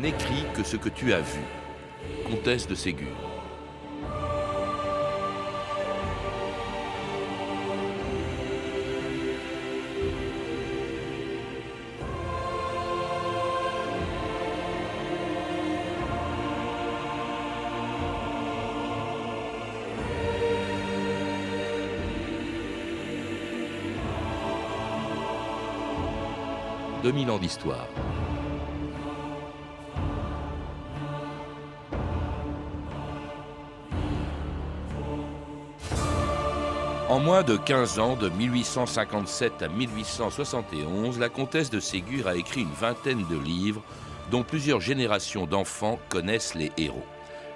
N'écris que ce que tu as vu. Comtesse de Ségur. « 2000 ans d'histoire. En moins de 15 ans, de 1857 à 1871, la comtesse de Ségur a écrit une vingtaine de livres dont plusieurs générations d'enfants connaissent les héros.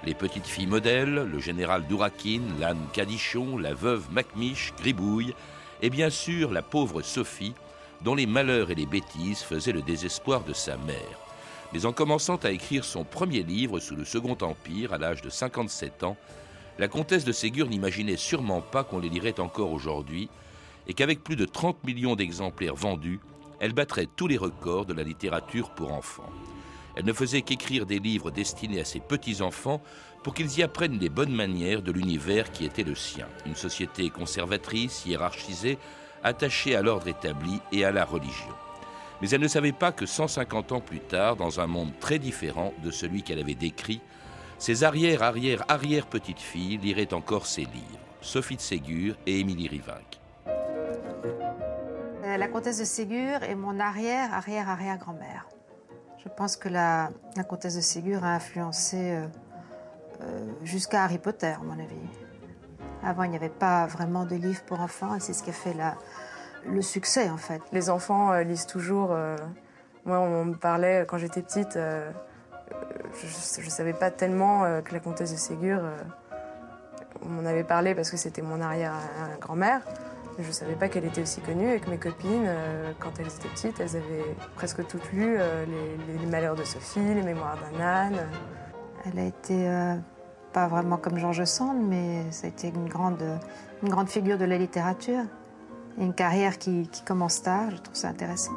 Les petites filles modèles, le général Dourakine, l'âne Cadichon, la veuve Macmiche, Gribouille, et bien sûr la pauvre Sophie, dont les malheurs et les bêtises faisaient le désespoir de sa mère. Mais en commençant à écrire son premier livre sous le Second Empire, à l'âge de 57 ans, la comtesse de Ségur n'imaginait sûrement pas qu'on les lirait encore aujourd'hui, et qu'avec plus de 30 millions d'exemplaires vendus, elle battrait tous les records de la littérature pour enfants. Elle ne faisait qu'écrire des livres destinés à ses petits-enfants pour qu'ils y apprennent les bonnes manières de l'univers qui était le sien, une société conservatrice, hiérarchisée, attachée à l'ordre établi et à la religion. Mais elle ne savait pas que 150 ans plus tard, dans un monde très différent de celui qu'elle avait décrit, ses arrière-arrière-arrière-petites-filles liraient encore ses livres, Sophie de Ségur et Émilie Rivinck. Euh, la comtesse de Ségur est mon arrière-arrière-arrière-grand-mère. Je pense que la, comtesse de Ségur a influencé euh, euh, jusqu'à Harry Potter, à mon avis. Avant, il n'y avait pas vraiment de livres pour enfants et c'est ce qui a fait la, le succès, en fait. Les enfants lisent toujours. moi, on me parlait quand j'étais petite je ne savais pas tellement euh, que la comtesse de Ségur, euh, on m'en avait parlé parce que c'était mon arrière-grand-mère. Je ne savais pas qu'elle était aussi connue et que mes copines, euh, quand elles étaient petites, elles avaient presque toutes lu les, Malheurs de Sophie, les Mémoires d'un âne. Elle a été pas vraiment comme George Sand, mais ça a été une grande, une grande figure de la littérature. Et une carrière qui commence tard, je trouve ça intéressant.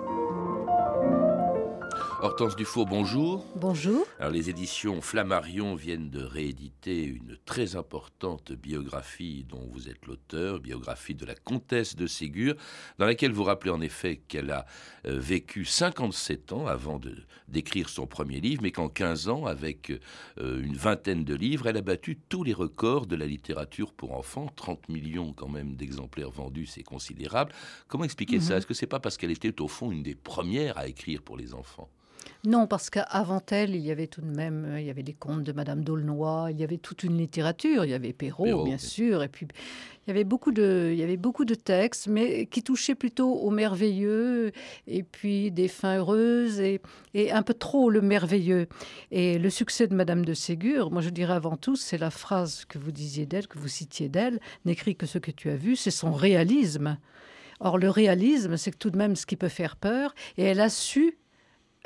Hortense Dufour, bonjour. Bonjour. Alors, les éditions Flammarion viennent de rééditer une très importante biographie dont vous êtes l'auteur, biographie de la comtesse de Ségur, dans laquelle vous rappelez en effet qu'elle a euh, vécu 57 ans avant de, d'écrire son premier livre, mais qu'en 15 ans, avec euh, une vingtaine de livres, elle a battu tous les records de la littérature pour enfants. 30 millions quand même d'exemplaires vendus, c'est considérable. Comment expliquer ça? Mhm. Est-ce que c'est pas parce qu'elle était au fond une des premières à écrire pour les enfants? Non, parce qu'avant elle, il y avait tout de même, euh, il y avait les contes de Madame d'Aulnoy, il y avait toute une littérature, il y avait Perrault, bien sûr, et puis il y avait beaucoup de, il y avait beaucoup de textes, mais qui touchaient plutôt au merveilleux, et puis des fins heureuses, et, et un peu trop le merveilleux. Et le succès de Madame de Ségur, moi je dirais avant tout, c'est la phrase que vous disiez d'elle, que vous citiez d'elle, n'écris que ce que tu as vu, c'est son réalisme. Or, le réalisme, c'est tout de même ce qui peut faire peur, et elle a su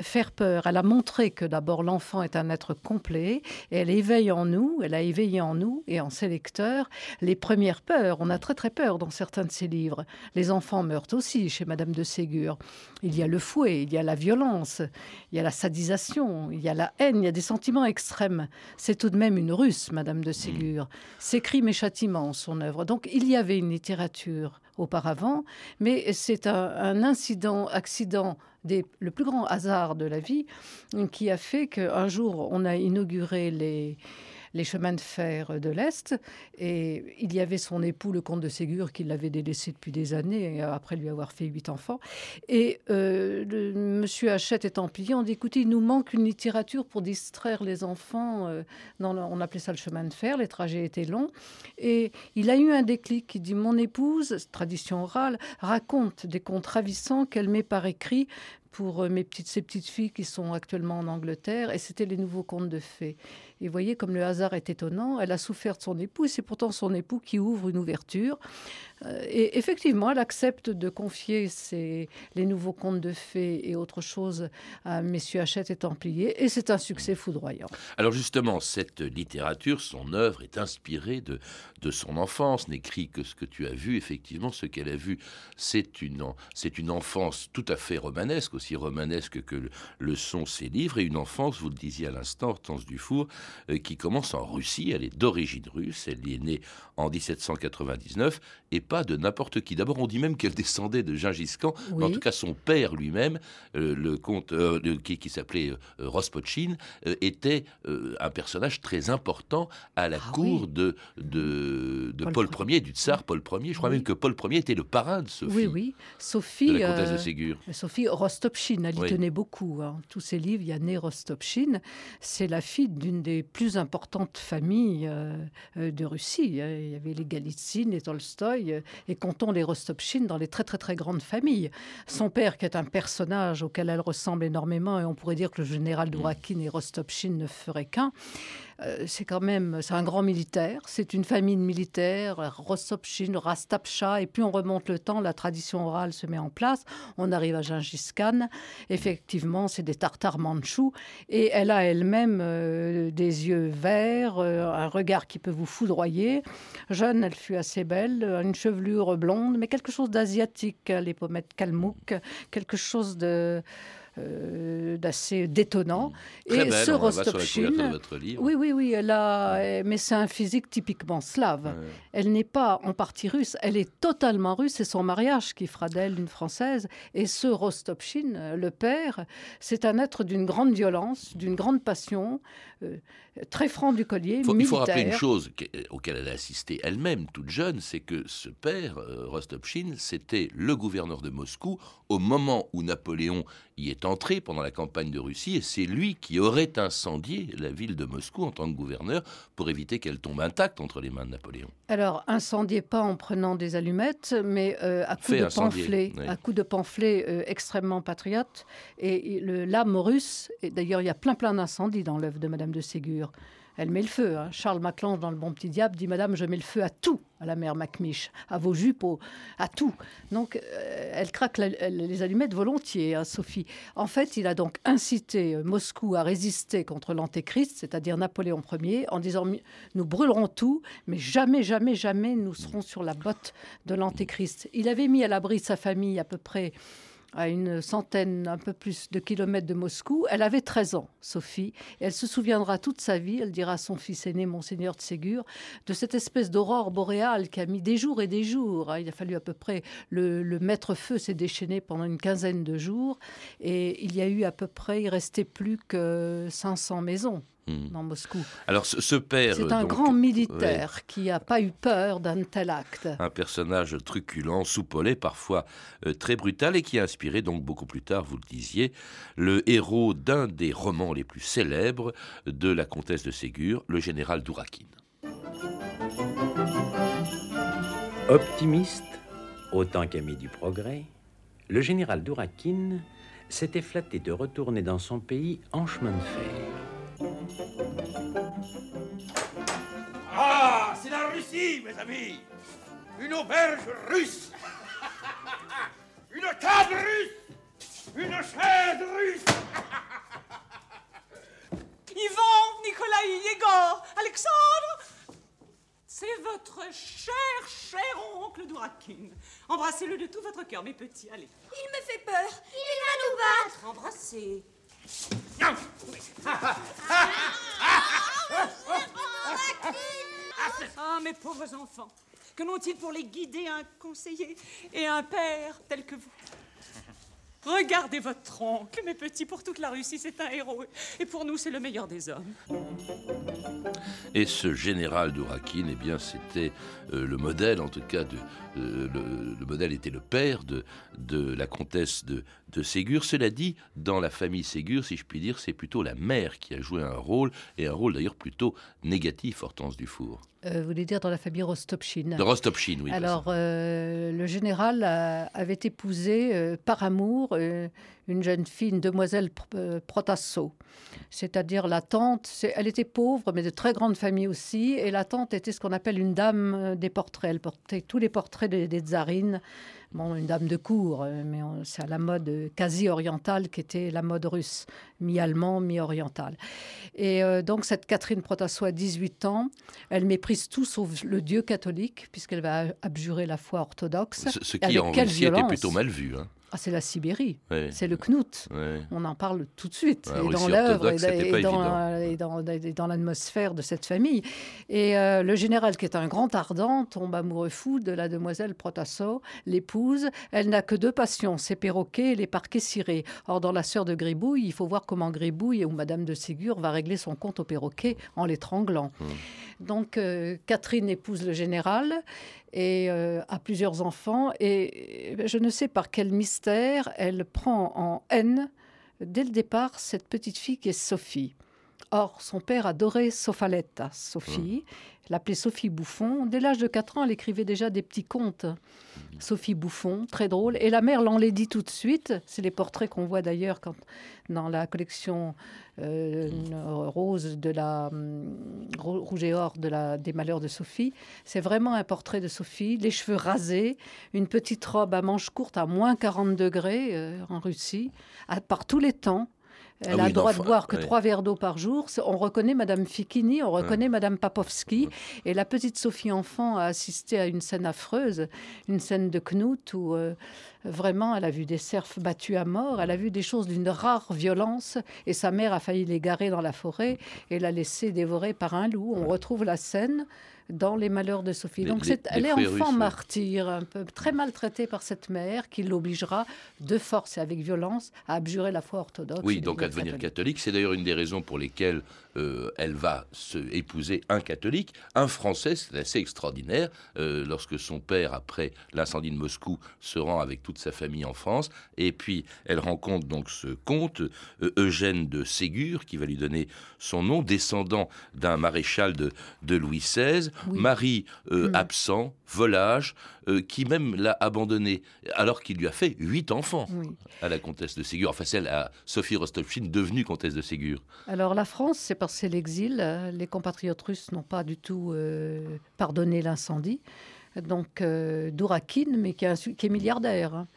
faire peur. Elle a montré que d'abord l'enfant est un être complet et elle éveille en nous, elle a éveillé en nous et en ses lecteurs les premières peurs. On a très très peur dans certains de ses livres. Les enfants meurent aussi chez Madame de Ségur. Il y a le fouet, il y a la violence, il y a la sadisation, il y a la haine, il y a des sentiments extrêmes. C'est tout de même une russe, Madame de Ségur. Ses crimes et châtiments, son œuvre. Donc il y avait une littérature auparavant, mais c'est un, incident, accident, le plus grand hasard de la vie qui a fait qu'un jour on a inauguré les, les chemins de fer de l'Est. Et il y avait son époux, le comte de Ségur, qui l'avait délaissé depuis des années, après lui avoir fait huit enfants. Et euh, monsieur Hachette étant plié, on dit écoutez, il nous manque une littérature pour distraire les enfants. Euh, on appelait ça le chemin de fer, les trajets étaient longs. Et il a eu un déclic. Il dit Mon épouse, tradition orale, raconte des contes ravissants qu'elle met par écrit pour euh, mes petites, ces petites filles qui sont actuellement en Angleterre, et c'était les nouveaux contes de fées. Et voyez comme le hasard est étonnant, elle a souffert de son époux et c'est pourtant son époux qui ouvre une ouverture. Euh, et effectivement, elle accepte de confier les nouveaux contes de fées et autre chose à messieurs Hachette et Templier, et c'est un succès foudroyant. Alors justement, cette littérature, son œuvre est inspirée de, de son enfance, n'écrit que ce que tu as vu, effectivement, ce qu'elle a vu, c'est une, c'est une enfance tout à fait romanesque, aussi romanesque que le, sont ses livres, et une enfance, vous le disiez à l'instant, Hortense Dufour, euh, qui commence en Russie, elle est d'origine russe, elle y est née en 1799, et pas de n'importe qui. D'abord, on dit même qu'elle descendait de Gengis Khan, mais en tout cas, son père lui-même, euh, le comte euh, qui, s'appelait euh, était un personnage très important à la ah cour de, de, Paul, Ier, du tsar Paul Ier. Je crois même que Paul Ier était le parrain de Sophie. Oui, oui. Sophie. De la comtesse de Ségur. Sophie Rostopchine, elle y tenait beaucoup. Hein. Tous ses livres, il y a né Rostopchine. C'est la fille d'une des plus importantes familles de Russie. Hein. Il y avait les Galitsine, les Tolstoï et comptons les Rostopchine dans les très très très grandes familles. Son père, qui est un personnage auquel elle ressemble énormément, et on pourrait dire que le général Dourakine et Rostopchine ne feraient qu'un. Euh, c'est quand même, c'est un grand militaire, c'est une famille de militaires, Rostopchine, Rastapcha, et puis on remonte le temps, la tradition orale se met en place, on arrive à Gengis Khan, effectivement c'est des Tartares mandchous, et elle a elle-même euh, des yeux verts, euh, un regard qui peut vous foudroyer. Jeune, elle fut assez belle, une chevelure blonde, mais quelque chose d'asiatique, les pommettes kalmouk, quelque chose de... Euh, d'assez détonnant. et ce Rostopchine, oui, oui, oui, elle a, mais c'est un physique typiquement slave. Elle n'est pas en partie russe, elle est totalement russe. C'est son mariage qui fera d'elle une française. Et ce Rostopchine, le père, c'est un être d'une grande violence, d'une grande passion, euh, très franc du collier. Il faut, il faut rappeler une chose auquel elle a assisté elle-même, toute jeune, c'est que ce père, euh, Rostopchine, c'était le gouverneur de Moscou au moment où Napoléon y est entré pendant la campagne de Russie, et c'est lui qui aurait incendié la ville de Moscou en tant que gouverneur pour éviter qu'elle tombe intacte entre les mains de Napoléon. Alors, incendié pas en prenant des allumettes, mais euh, à coups de pamphlets, à coups de pamphlets extrêmement patriotes. Et l'âme russe, et d'ailleurs il y a plein plein d'incendies dans l'œuvre de Madame de Ségur. Elle met le feu. Hein. Charles Maclan, dans Le Bon Petit Diable, dit Madame, je mets le feu à tout, à la mère Macmiche, à vos jupes, à tout. Donc, euh, elle craque les allumettes volontiers, hein, Sophie. En fait, il a donc incité euh, Moscou à résister contre l'Antéchrist, c'est-à-dire Napoléon Ier, en disant Nous brûlerons tout, mais jamais, jamais, jamais nous serons sur la botte de l'Antéchrist. Il avait mis à l'abri sa famille à peu près à une centaine, un peu plus de kilomètres de Moscou. Elle avait 13 ans, Sophie, et elle se souviendra toute sa vie, elle dira à son fils aîné, Monseigneur de Ségur, de cette espèce d'aurore boréale qui a mis des jours et des jours. Hein. Il a fallu à peu près, le, le maître-feu s'est déchaîné pendant une quinzaine de jours, et il y a eu à peu près, il restait plus que 500 maisons Hmm. dans Moscou. Alors ce, père... C'est un grand militaire qui n'a pas eu peur d'un tel acte. Un personnage truculent, soupolé, parfois euh, très brutal et qui a inspiré donc beaucoup plus tard, vous le disiez, le héros d'un des romans les plus célèbres de la comtesse de Ségur, le général Dourakine. Optimiste autant qu'ami du progrès, le général Dourakine s'était flatté de retourner dans son pays en chemin de fer. Mes amis. Une auberge russe. Une table russe. Une chaise russe. Yvan, Nicolas, Yegor, Alexandre C'est votre cher, cher oncle Dourakin. Embrassez-le de tout votre cœur, mes petits, allez. Il me fait peur. Il va nous battre. Embrassez. Ah, mes pauvres enfants, que n'ont-ils pour les guider un conseiller et un père tel que vous? Regardez votre oncle, mes petits, pour toute la Russie, c'est un héros. Et pour nous, c'est le meilleur des hommes. Et ce général d'Ourakine, eh bien, c'était euh, le modèle, en tout cas, euh, le, modèle était le père de, de la comtesse de, de Ségur. Cela dit, dans la famille Ségur, si je puis dire, c'est plutôt la mère qui a joué un rôle, et un rôle d'ailleurs plutôt négatif, Hortense Dufour. Euh, vous voulez dire dans la famille Rostopchine De Rostopchine, oui. Alors, euh, le général avait épousé euh, par amour une jeune fille, une demoiselle Protasso, c'est-à-dire la tante. Elle était pauvre, mais de très grande famille aussi. Et la tante était ce qu'on appelle une dame des portraits. Elle portait tous les portraits des, des tsarines bon, une dame de cour, euh, mais c'est à la mode quasi orientale qui était la mode russe, mi-allemand, mi-orientale. Et euh, donc cette Catherine Protasso a 18 ans, elle méprise tout sauf le Dieu catholique, puisqu'elle va abjurer la foi orthodoxe. Ce, qui en Russie était plutôt mal vu. Hein. Ah, c'est la Sibérie, c'est le Knut. On en parle tout de suite, et dans l'œuvre, et, dans, l'atmosphère de cette famille. Et euh, le général, qui est un grand ardent, tombe amoureux fou de la demoiselle Protasso, l'épouse. Elle n'a que deux passions, ses perroquets et les parquets cirés. Or, dans La sœur de Gribouille, il faut voir comment Gribouille ou Madame de Ségur va régler son compte au perroquet en l'étranglant. Hum. Donc, euh, Catherine épouse le général et euh, a plusieurs enfants. Et je ne sais par quel mystère, elle prend en haine, dès le départ, cette petite fille qui est Sophie. Or, son père adorait Sofaletta, Sophie, l'appelait Sophie Bouffon. Dès l'âge de 4 ans, elle écrivait déjà des petits contes. Sophie Bouffon, très drôle. Et la mère l'enlaidit tout de suite. C'est les portraits qu'on voit d'ailleurs quand, dans la collection euh, rose de la hum, rouge et or des malheurs de Sophie. C'est vraiment un portrait de Sophie, les cheveux rasés, une petite robe à manches courtes à moins 40 degrés euh, en Russie, par tous les temps. Elle ah a le droit de boire que trois verres d'eau par jour. On reconnaît Madame Fikini, on reconnaît Madame Papovski. Et la petite Sophie enfant a assisté à une scène affreuse, une scène de Knut où euh, vraiment elle a vu des cerfs battus à mort, elle a vu des choses d'une rare violence. Et sa mère a failli l'égarer dans la forêt et l'a laissé dévorer par un loup. On retrouve la scène dans Les Malheurs de Sophie. Donc elle est enfant martyr, un peu très maltraitée par cette mère qui l'obligera de force et avec violence à abjurer la foi orthodoxe. Oui, donc à devenir catholique. C'est d'ailleurs une des raisons pour lesquelles euh, elle va se épouser un catholique, un français, c'est assez extraordinaire, euh, lorsque son père, après l'incendie de Moscou, se rend avec toute sa famille en France, et puis elle rencontre donc ce comte, euh, Eugène de Ségur, qui va lui donner son nom, descendant d'un maréchal de, de Louis XVI, mari mm. absent, volage, qui même l'a abandonné, alors qu'il lui a fait huit enfants à la comtesse de Ségur, enfin celle à Sophie Rostopchine, devenue comtesse de Ségur. Alors la France, c'est c'est l'exil. Les compatriotes russes n'ont pas du tout euh, pardonné l'incendie. Donc, euh, Dourakin, mais qui, est milliardaire, hein.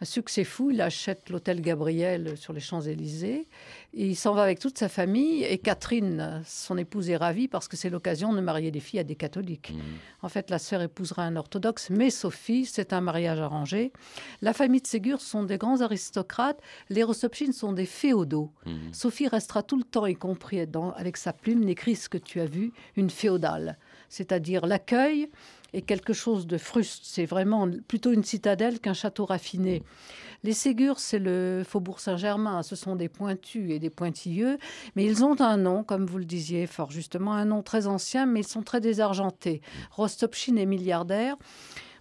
un succès fou, il achète l'hôtel Gabriel sur les Champs-Élysées. Il s'en va avec toute sa famille et Catherine, son épouse, est ravie parce que c'est l'occasion de marier des filles à des catholiques. Mmh. En fait, la sœur épousera un orthodoxe, mais Sophie, c'est un mariage arrangé. La famille de Ségur sont des grands aristocrates. Les Rostopchines sont des féodaux. Mmh. Sophie restera tout le temps, y compris avec sa plume, n'écrit ce que tu as vu, une féodale, c'est-à-dire l'accueil et quelque chose de fruste. C'est vraiment plutôt une citadelle qu'un château raffiné. Les Ségur, c'est le faubourg Saint-Germain. Ce sont des pointus et des pointilleux, mais ils ont un nom, comme vous le disiez fort justement, un nom très ancien, mais ils sont très désargentés. Rostopchine est milliardaire.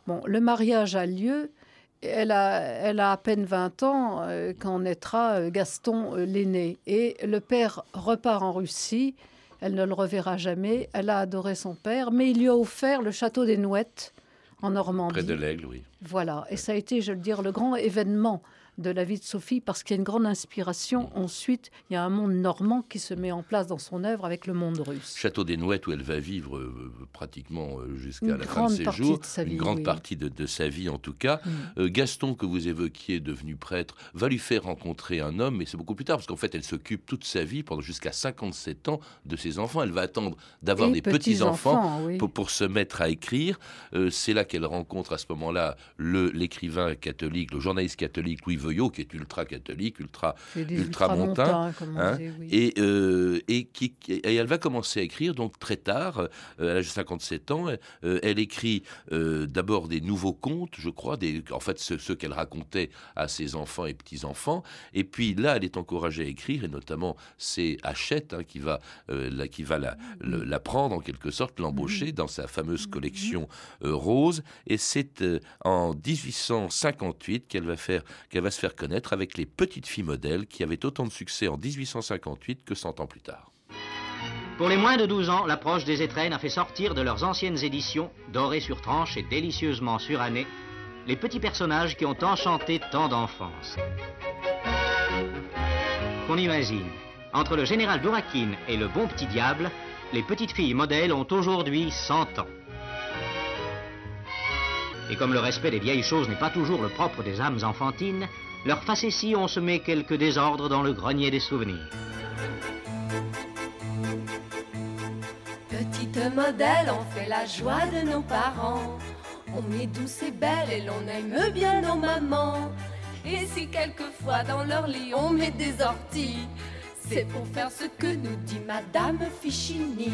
Bon, le mariage a lieu. Elle a, elle a à peine 20 ans euh, quand naîtra euh, Gaston euh, l'aîné. Et le père repart en Russie elle ne le reverra jamais. Elle a adoré son père, mais il lui a offert le château des Nouettes en Normandie. Près de l'Aigle, oui. Voilà. Et ça a été, je veux dire, le grand événement de la vie de Sophie parce qu'il y a une grande inspiration. Ensuite, il y a un monde normand qui se met en place dans son œuvre avec le monde russe. Château des Nouettes où elle va vivre euh, pratiquement euh, jusqu'à la fin de ses jours, une grande partie de, sa vie en tout cas. Mm. Euh, Gaston que vous évoquiez, devenu prêtre, va lui faire rencontrer un homme, mais c'est beaucoup plus tard parce qu'en fait elle s'occupe toute sa vie pendant jusqu'à 57 ans de ses enfants. Elle va attendre d'avoir des petits, enfants, pour, pour, se mettre à écrire. c'est là qu'elle rencontre à ce moment-là l'écrivain catholique, le journaliste catholique Louis qui est ultra catholique, ultra, ultra montain, hein, et, euh, et, qui, et elle va commencer à écrire donc très tard, euh, à l'âge de 57 ans. Euh, elle écrit d'abord des nouveaux contes, je crois, des, en fait ceux, qu'elle racontait à ses enfants et petits enfants. Et puis là, elle est encouragée à écrire, et notamment c'est Hachette hein, qui va, la, qui va la, la, prendre en quelque sorte, l'embaucher dans sa fameuse collection rose. Et c'est en 1858 qu'elle va faire, qu'elle va faire connaître avec les petites filles modèles qui avaient autant de succès en 1858 que 100 ans plus tard. Pour les moins de 12 ans, l'approche des étrennes a fait sortir de leurs anciennes éditions, dorées sur tranche et délicieusement surannées, les petits personnages qui ont enchanté tant d'enfance. Qu'on imagine, entre le général Dourakine et le bon petit diable, les petites filles modèles ont aujourd'hui 100 ans. Et comme le respect des vieilles choses n'est pas toujours le propre des âmes enfantines, leurs facéties ont semé quelques désordres dans le grenier des souvenirs. Petite modèle, on fait la joie de nos parents. On est douce et belle et l'on aime bien nos mamans. Et si quelquefois dans leur lit on met des orties, c'est pour faire ce que nous dit Madame Fichini.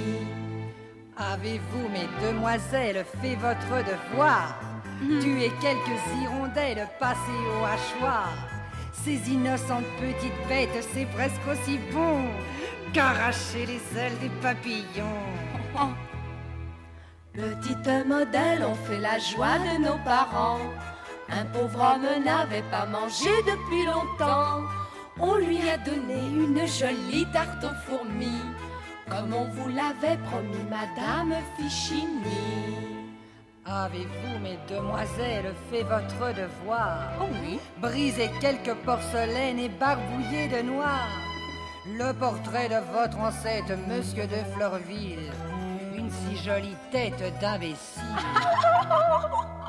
Avez-vous, mes demoiselles, fait votre devoir? Tuer quelques hirondelles passées au hachoir Ces innocentes petites bêtes, c'est presque aussi bon qu'arracher les ailes des papillons. Petite modèle, on fait la joie de nos parents. Un pauvre homme n'avait pas mangé depuis longtemps. On lui a donné une jolie tarte aux fourmis, comme on vous l'avait promis, Madame Fichini. Avez-vous, mes demoiselles, fait votre devoir? Oh oui. Brisé quelques porcelaines et barbouillé de noir. Le portrait de votre ancêtre, Monsieur de Fleurville. Une si jolie tête d'imbécile.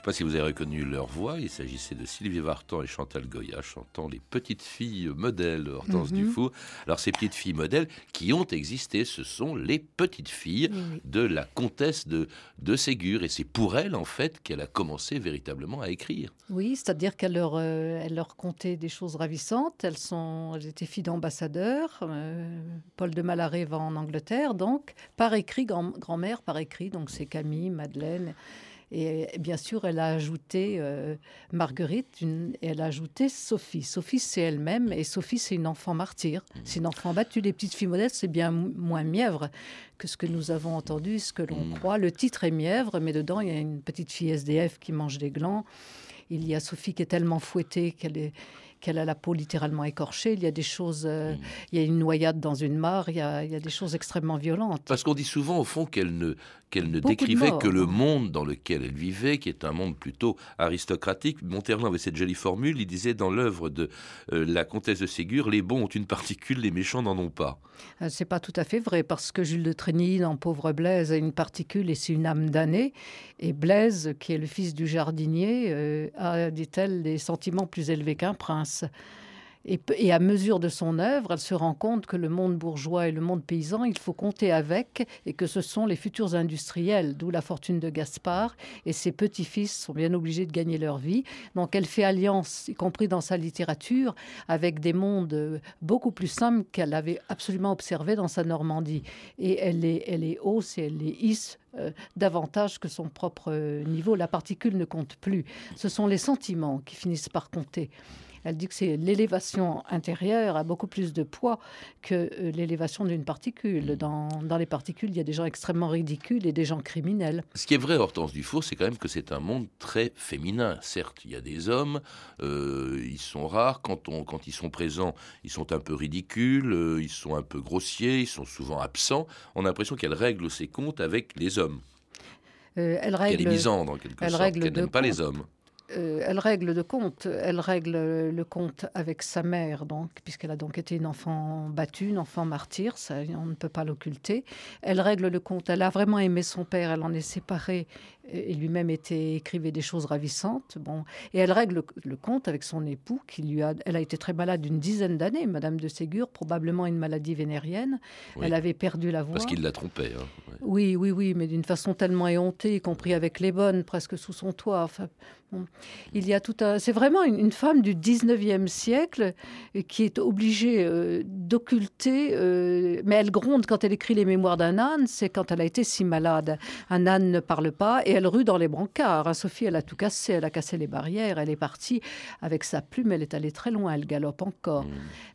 Je ne sais pas si vous avez reconnu leur voix. Il s'agissait de Sylvie Vartan et Chantal Goya chantant les petites filles modèles Hortense Mhm. Dufour. Alors ces petites filles modèles qui ont existé, ce sont les petites filles Oui. de la comtesse de, de Ségur. Et c'est pour elles, en fait, qu'elle a commencé véritablement à écrire. Oui, c'est-à-dire qu'elle leur, euh, elle leur contait des choses ravissantes. Elles, sont, elles étaient filles d'ambassadeurs. euh, Paul de Malaret va en Angleterre, donc par écrit, grand- grand-mère par écrit. Donc c'est Camille, Madeleine. Et bien sûr, elle a ajouté euh, Marguerite une- et elle a ajouté Sophie. Sophie, c'est elle-même et Sophie, c'est une enfant martyr. C'est une enfant battue. Les petites filles modèles, c'est bien moins mièvre que ce que nous avons entendu, ce que l'on croit. Le titre est mièvre, mais dedans, il y a une petite fille SDF qui mange des glands. Il y a Sophie qui est tellement fouettée qu'elle est qu'elle a la peau littéralement écorchée. Il y a des choses, euh, il y a une noyade dans une mare, il y a, il y a des choses extrêmement violentes. Parce qu'on dit souvent, au fond, qu'elle ne, qu'elle ne Beaucoup décrivait que le monde dans lequel elle vivait, qui est un monde plutôt aristocratique. Monterlin avait cette jolie formule. Il disait dans l'œuvre de euh, la comtesse de Ségur, les bons ont une particule, les méchants n'en ont pas. Euh, C'est pas tout à fait vrai parce que Jules de Trény dans Pauvre Blaise a une particule et c'est une âme damnée. Et Blaise, qui est le fils du jardinier, euh, a, dit-elle, des sentiments plus élevés qu'un prince. Et, à mesure de son œuvre, elle se rend compte que le monde bourgeois et le monde paysan, il faut compter avec et que ce sont les futurs industriels, d'où la fortune de Gaspard. Et ses petits-fils sont bien obligés de gagner leur vie. Donc elle fait alliance, y compris dans sa littérature, avec des mondes euh, beaucoup plus simples qu'elle avait absolument observés dans sa Normandie. Et elle les, elle les hausse et elle les hisse euh, davantage que son propre euh, niveau. La particule ne compte plus. Ce sont les sentiments qui finissent par compter. Elle dit que c'est l'élévation intérieure a beaucoup plus de poids que euh, l'élévation d'une particule. Dans, dans les particules, il y a des gens extrêmement ridicules et des gens criminels. Ce qui est vrai, Hortense Dufour, c'est quand même que c'est un monde très féminin. Certes, il y a des hommes, euh, ils sont rares. Quand, on, quand ils sont présents, ils sont un peu ridicules, euh, ils sont un peu grossiers, ils sont souvent absents. On a l'impression qu'elle règle ses comptes avec les hommes. Euh, elle règle, est misandre, en quelque elle sorte, règle qu'elle de n'aime pas les hommes. Euh, elle règle de compte. Elle règle le compte avec sa mère, donc, puisqu'elle a donc été une enfant battue, une enfant martyr, ça, on ne peut pas l'occulter. Elle règle le compte. Elle a vraiment aimé son père. Elle en est séparée et lui-même était écrivait des choses ravissantes. Bon, et elle règle le, le compte avec son époux, qui lui a. Elle a été très malade une dizaine d'années, Madame de Ségur, probablement une maladie vénérienne. Oui. Elle avait perdu la voix. Parce qu'il la trompait. hein. Oui, oui, oui, mais d'une façon tellement éhontée, y compris avec les bonnes, presque sous son toit. Enfin, bon. Il y a tout un. C'est vraiment une, une femme du 19e siècle euh, qui est obligée euh, d'occulter. euh, mais elle gronde quand elle écrit les mémoires d'un âne, c'est quand elle a été si malade. Un âne ne parle pas et elle rue dans les brancards. hein. Sophie, elle a tout cassé, elle a cassé les barrières, elle est partie avec sa plume, elle est allée très loin, elle galope encore.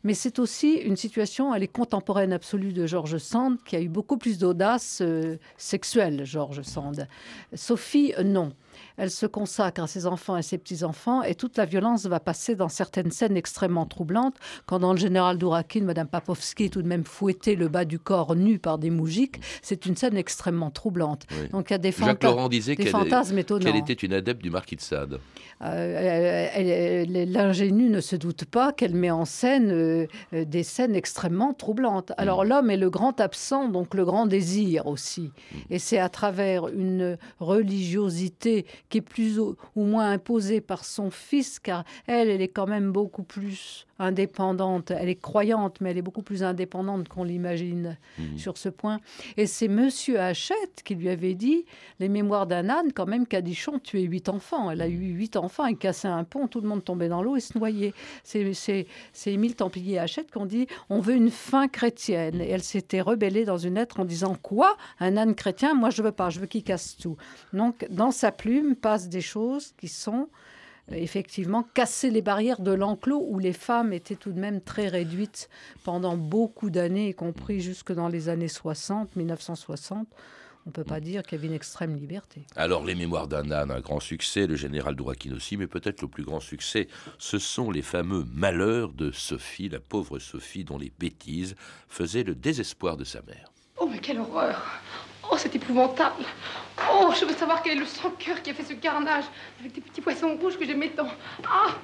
Mais c'est aussi une situation, elle est contemporaine absolue de George Sand, qui a eu beaucoup plus d'audace euh, sexuelle, George Sand. Sophie, non. Elle se consacre à ses enfants et ses petits-enfants et toute la violence va passer dans certaines scènes extrêmement troublantes. Quand dans le général Dourakin, Madame Papovski est tout de même fouettée le bas du corps nu par des mougiques, c'est une scène extrêmement troublante. Donc il y a des, Jacques Laurent disait fantasmes étonnants. Qu'elle était une adepte du marquis de Sade. Euh, L'ingénu ne se doute pas qu'elle met en scène euh, des scènes extrêmement troublantes. Alors mm. l'homme est le grand absent, donc le grand désir aussi. Mm. Et c'est à travers une religiosité qui est plus ou moins imposée par son fils, car elle, elle est quand même beaucoup plus indépendante. Elle est croyante, mais elle est beaucoup plus indépendante qu'on l'imagine mhm. sur ce point. Et c'est Monsieur Hachette qui lui avait dit les mémoires d'un âne, quand même, Cadichon tuait huit enfants. Elle a eu huit enfants, elle cassait un pont, tout le monde tombait dans l'eau et se noyait. C'est Émile Templier Hachette qu'on dit on veut une fin chrétienne. Et elle s'était rebellée dans une lettre en disant quoi? Un âne chrétien? Moi, je veux pas, je veux qu'il casse tout. Donc, dans sa plume passent des choses qui sont effectivement casser les barrières de l'enclos où les femmes étaient tout de même très réduites pendant beaucoup d'années, y compris jusque dans les années 60, 1960 on ne peut pas dire qu'il y avait une extrême liberté. Alors, Les Mémoires d'un âne, un grand succès, le général Dourakine aussi, mais peut-être le plus grand succès, ce sont les fameux malheurs de Sophie, la pauvre Sophie, dont les bêtises faisaient le désespoir de sa mère. Oh, mais quelle horreur Oh, c'est épouvantable Oh, je veux savoir quel est le sang-cœur qui a fait ce carnage avec des petits poissons rouges que j'aimais tant. Ah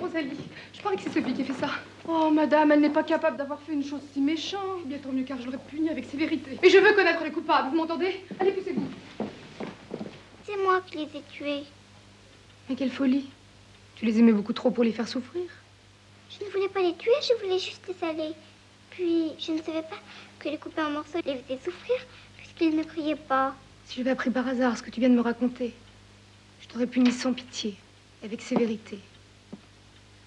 Rosalie, je parie que c'est Sophie qui a fait ça. Oh, madame, elle n'est pas capable d'avoir fait une chose si méchante. Bien tant mieux car je l'aurais puni avec sévérité. Mais je veux connaître les coupables, vous m'entendez? Allez, poussez-vous. C'est moi qui les ai tués. Mais quelle folie Tu les aimais beaucoup trop pour les faire souffrir Je ne voulais pas les tuer, je voulais juste les saler. Puis, je ne savais pas que les couper en morceaux les faisait souffrir ne criaient pas. Si j'avais appris par hasard ce que tu viens de me raconter, je t'aurais puni sans pitié, avec sévérité.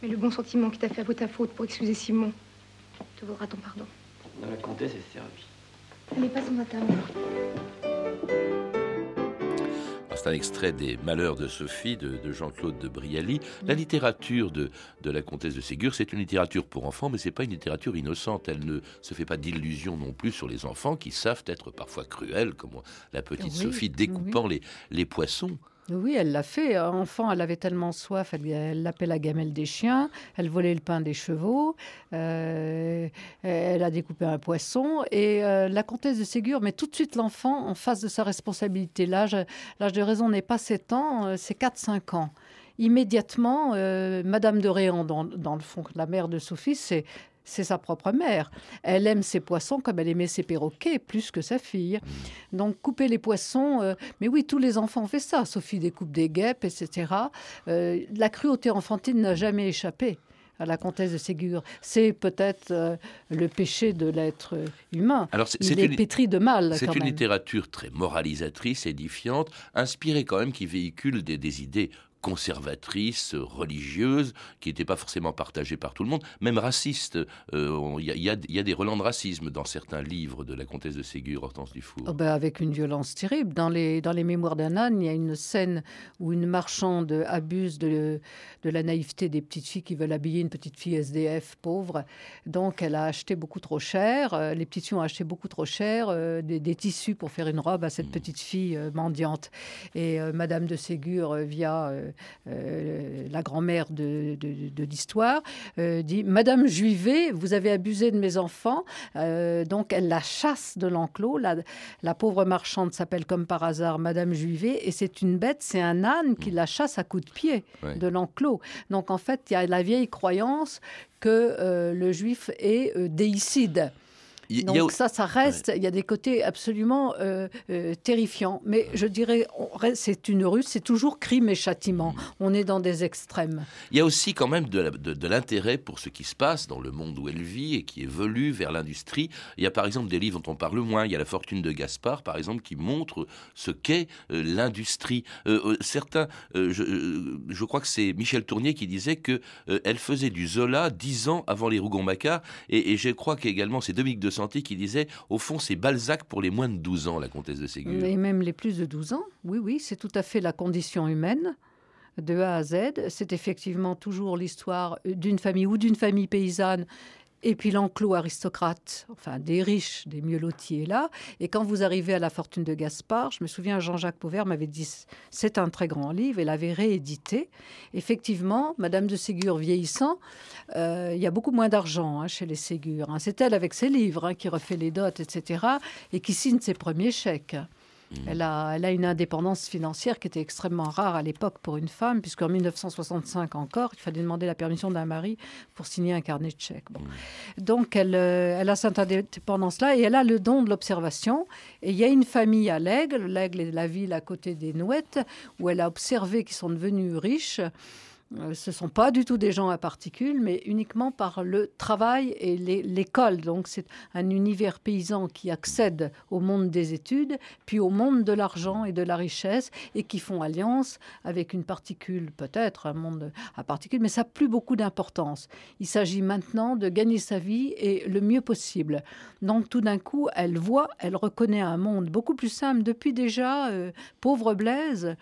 Mais le bon sentiment qui t'a fait avouer ta faute pour excuser Simon te vaudra ton pardon. La comtesse est servie. Allez, passons à table. C'est un extrait des Malheurs de Sophie de, Jean-Claude de Brialy. La littérature de, de la comtesse de Ségur, c'est une littérature pour enfants, mais c'est pas une littérature innocente. Elle ne se fait pas d'illusions non plus sur les enfants qui savent être parfois cruels, comme la petite Sophie découpant les, les poissons. Oui, elle l'a fait. Enfant, elle avait tellement soif, elle l'appelait la gamelle des chiens, elle volait le pain des chevaux, euh, elle a découpé un poisson. Et euh, la comtesse de Ségur met tout de suite l'enfant en face de sa responsabilité. L'âge de raison n'est pas 7 ans, euh, c'est 4-5 ans immédiatement, Madame de Réan, dans, dans, le fond, la mère de Sophie, c'est c'est sa propre mère. Elle aime ses poissons comme elle aimait ses perroquets, plus que sa fille. Donc couper les poissons, euh, mais oui, tous les enfants ont fait ça. Sophie découpe des guêpes, etc. Euh, la cruauté enfantine n'a jamais échappé à la comtesse de Ségur. C'est peut-être euh, le péché de l'être humain. Alors c'est, Il est, pétri de mal. C'est une littérature très moralisatrice, édifiante, inspirée quand même, qui véhicule des idées conservatrice, religieuse, qui n'était pas forcément partagée par tout le monde, même raciste. Euh, il y, a des relents de racisme dans certains livres de la comtesse de Ségur, Hortense Dufour. Oh ben avec une violence terrible. Dans les, dans les Mémoires d'un âne, il y a une scène où une marchande abuse de, de la naïveté des petites filles qui veulent habiller une petite fille SDF pauvre. Donc elle a acheté beaucoup trop cher, euh, les petites filles ont acheté beaucoup trop cher euh, des, tissus pour faire une robe à cette mmh. petite fille mendiante. Et Madame de Ségur, via la grand-mère de, l'histoire, euh, dit Madame Juivet, vous avez abusé de mes enfants. Euh, donc elle la chasse de l'enclos. La, pauvre marchande s'appelle comme par hasard Madame Juivet et c'est une bête, c'est un âne qui la chasse à coups de pied de l'enclos. Donc en fait, il y a la vieille croyance que le juif est déicide. Donc ça, ça reste. Il y a des côtés absolument euh, euh, terrifiants. Mais je dirais, c'est une rue, c'est toujours crime et châtiment. Mm. On est dans des extrêmes. Il y a aussi quand même de, l'intérêt pour ce qui se passe dans le monde où elle vit et qui évolue vers l'industrie. Il y a par exemple des livres dont on parle moins. Il y a La fortune de Gaspard, par exemple, qui montre ce qu'est euh, l'industrie. certains, je, crois que c'est Michel Tournier qui disait que elle faisait du Zola dix ans avant les Rougon-Macquart. Et, et, je crois qu'également c'est Dominique de qui disait au fond c'est Balzac pour les moins de 12 ans, la comtesse de Ségur. Et même les plus de 12 ans, oui, oui, c'est tout à fait la condition humaine de A à Z. C'est effectivement toujours l'histoire d'une famille ou d'une famille paysanne et puis l'enclos aristocrate, enfin des riches, des mieux lotis est là. Et quand vous arrivez à La Fortune de Gaspard, je me souviens, Jean-Jacques Pauvert m'avait dit c'est un très grand livre et l'avait réédité. Effectivement, Madame de Ségur vieillissant, euh, il y a beaucoup moins d'argent hein, chez les Ségur. Hein. C'est elle avec ses livres hein, qui refait les dots, etc. et qui signe ses premiers chèques. Mmh. Elle, a, elle a une indépendance financière qui était extrêmement rare à l'époque pour une femme, puisqu'en 1965 encore, il fallait demander la permission d'un mari pour signer un carnet de chèques. Mmh. Donc elle, euh, elle a cette indépendance-là et elle a le don de l'observation. Et il y a une famille à l'Aigle, l'Aigle est la ville à côté des Nouettes, où elle a observé qu'ils sont devenus riches. Euh, ce ne sont pas du tout des gens à particules, mais uniquement par le travail et l'école. Donc c'est un univers paysan qui accède au monde des études, puis au monde de l'argent et de la richesse, et qui font alliance avec une particule, peut-être un monde à particules, mais ça n'a plus beaucoup d'importance. Il s'agit maintenant de gagner sa vie et le mieux possible. Donc tout d'un coup, elle voit, elle reconnaît un monde beaucoup plus simple depuis déjà, euh, pauvre Blaise.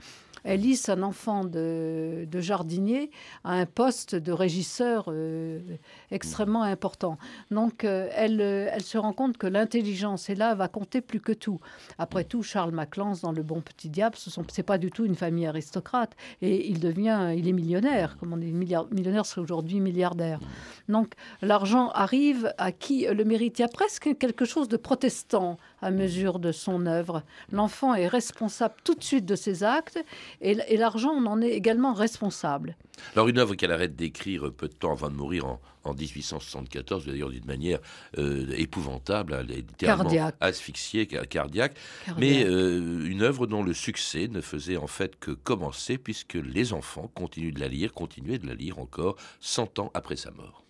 Elle lisse un enfant de, jardinier à un poste de régisseur euh, extrêmement important. Donc, euh, elle, euh, elle se rend compte que l'intelligence, et là, va compter plus que tout. Après tout, Charles Maclance, dans Le Bon Petit Diable, ce n'est pas du tout une famille aristocrate. Et il devient, il est millionnaire. Comme on dit, millionnaire, c'est aujourd'hui milliardaire. Donc, l'argent arrive à qui le mérite. Il y a presque quelque chose de protestant à mesure de son œuvre. L'enfant est responsable tout de suite de ses actes et, l'argent, on en est également responsable. Alors une œuvre qu'elle arrête d'écrire peu de temps avant de mourir en, en 1874, d'ailleurs d'une manière euh, épouvantable, elle est littéralement cardiaque. asphyxiée, cardiaque, mais euh, une œuvre dont le succès ne faisait en fait que commencer puisque les enfants continuent de la lire, continuaient de la lire encore 100 ans après sa mort.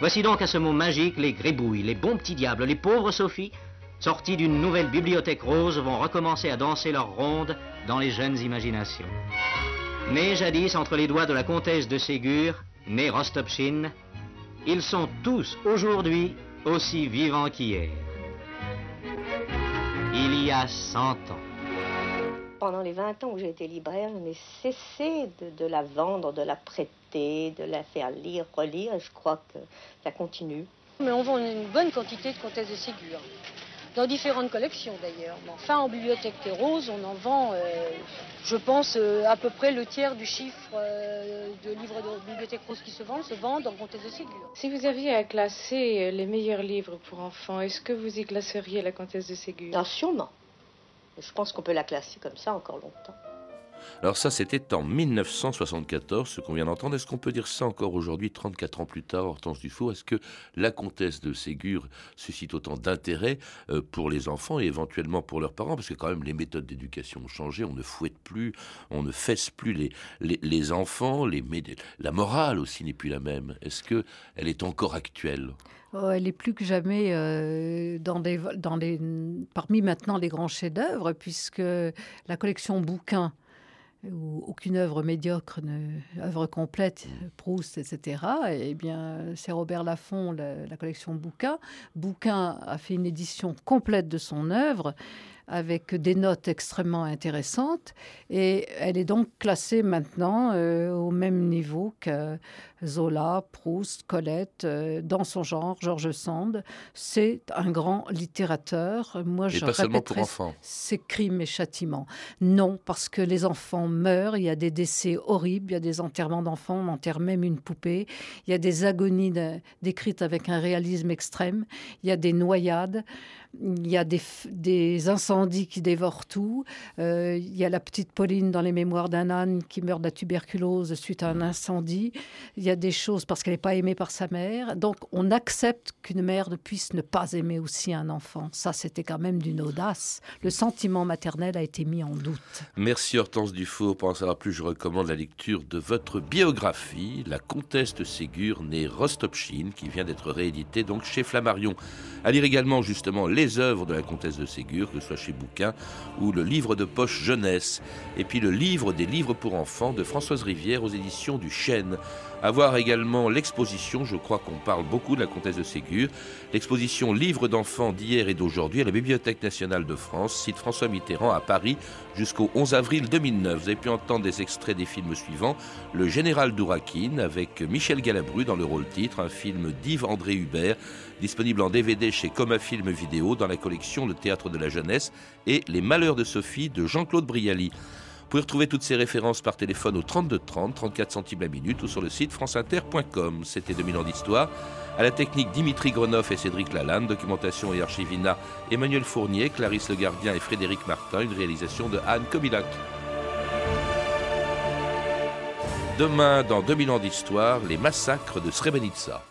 Voici donc à ce mot magique les grébouilles, les bons petits diables, les pauvres Sophie, sortis d'une nouvelle bibliothèque rose, vont recommencer à danser leur ronde dans les jeunes imaginations. Nés jadis entre les doigts de la comtesse de Ségur, née Rostopchine, ils sont tous aujourd'hui aussi vivants qu'hier. Il y a cent ans. Pendant les 20 ans où j'ai été libraire, je n'ai cessé de la vendre, de la prêter de la faire lire, relire, et je crois que ça continue. Mais on vend une bonne quantité de comtesses de Ségur, dans différentes collections d'ailleurs. enfin, en bibliothèque des Roses, on en vend, euh, je pense, euh, à peu près le tiers du chiffre euh, de livres de bibliothèque rose qui se vendent, se vendent en comtesse de Ségur. Si vous aviez à classer les meilleurs livres pour enfants, est-ce que vous y classeriez la comtesse de Ségur? Non, sûrement. Je pense qu'on peut la classer comme ça encore longtemps. Alors ça, c'était en 1974, ce qu'on vient d'entendre. Est-ce qu'on peut dire ça encore aujourd'hui, 34 ans plus tard, Hortense Dufour? Est-ce que la comtesse de Ségur suscite autant d'intérêt euh, pour les enfants et éventuellement pour leurs parents? Parce que quand même, les méthodes d'éducation ont changé. On ne fouette plus, on ne fesse plus les, les, enfants. La morale aussi n'est plus la même. Est-ce qu'elle est encore actuelle? Oh, elle est plus que jamais euh, parmi maintenant les grands chefs-d'œuvre, puisque la collection bouquins où aucune œuvre médiocre, œuvre complète, Proust, etc. Eh bien, c'est Robert Laffont, la, la, collection Bouquin. Bouquin a fait une édition complète de son œuvre avec des notes extrêmement intéressantes. Et elle est donc classée maintenant euh, au même niveau que Zola, Proust, Colette, euh, dans son genre, George Sand. C'est un grand littérateur. Moi, et je pas seulement pour enfants. C'est crime et châtiment. Non, parce que les enfants meurent, il y a des décès horribles, il y a des enterrements d'enfants, on enterre même une poupée, il y a des agonies décrites avec un réalisme extrême, il y a des noyades il y a des, incendies qui dévorent tout. Euh, il y a la petite Pauline dans les mémoires d'un âne qui meurt de la tuberculose suite à un incendie. Il y a des choses parce qu'elle n'est pas aimée par sa mère. Donc on accepte qu'une mère ne puisse ne pas aimer aussi un enfant. Ça, c'était quand même d'une audace. Le sentiment maternel a été mis en doute. Merci Hortense Dufour. Pour en savoir plus, je recommande la lecture de votre biographie, La comtesse de Ségur, née Rostopchine, qui vient d'être rééditée donc chez Flammarion. À lire également justement les les œuvres de la comtesse de Ségur, que ce soit chez Bouquin ou le livre de poche jeunesse, et puis le livre des livres pour enfants de Françoise Rivière aux éditions du Chêne. À voir également l'exposition, je crois qu'on parle beaucoup de la comtesse de Ségur, l'exposition Livres d'enfants d'hier et d'aujourd'hui à la Bibliothèque nationale de France, site François Mitterrand à Paris jusqu'au 11 avril 2009. Vous avez pu entendre des extraits des films suivants Le Général d'Ourakine avec Michel Galabru dans le rôle titre, un film d'Yves André Hubert, disponible en DVD chez Coma Film Vidéo dans la collection Le Théâtre de la Jeunesse et Les Malheurs de Sophie de Jean-Claude Brialy. Vous pouvez retrouver toutes ces références par téléphone au 32 30, 34 centimes la minute ou sur le site franceinter.com. C'était 2000 ans d'histoire. À la technique Dimitri Gronoff et Cédric Lalanne, documentation et archivina Emmanuel Fournier, Clarisse Le Gardien et Frédéric Martin, une réalisation de Anne Kobilac. Demain, dans 2000 ans d'histoire, les massacres de Srebrenica.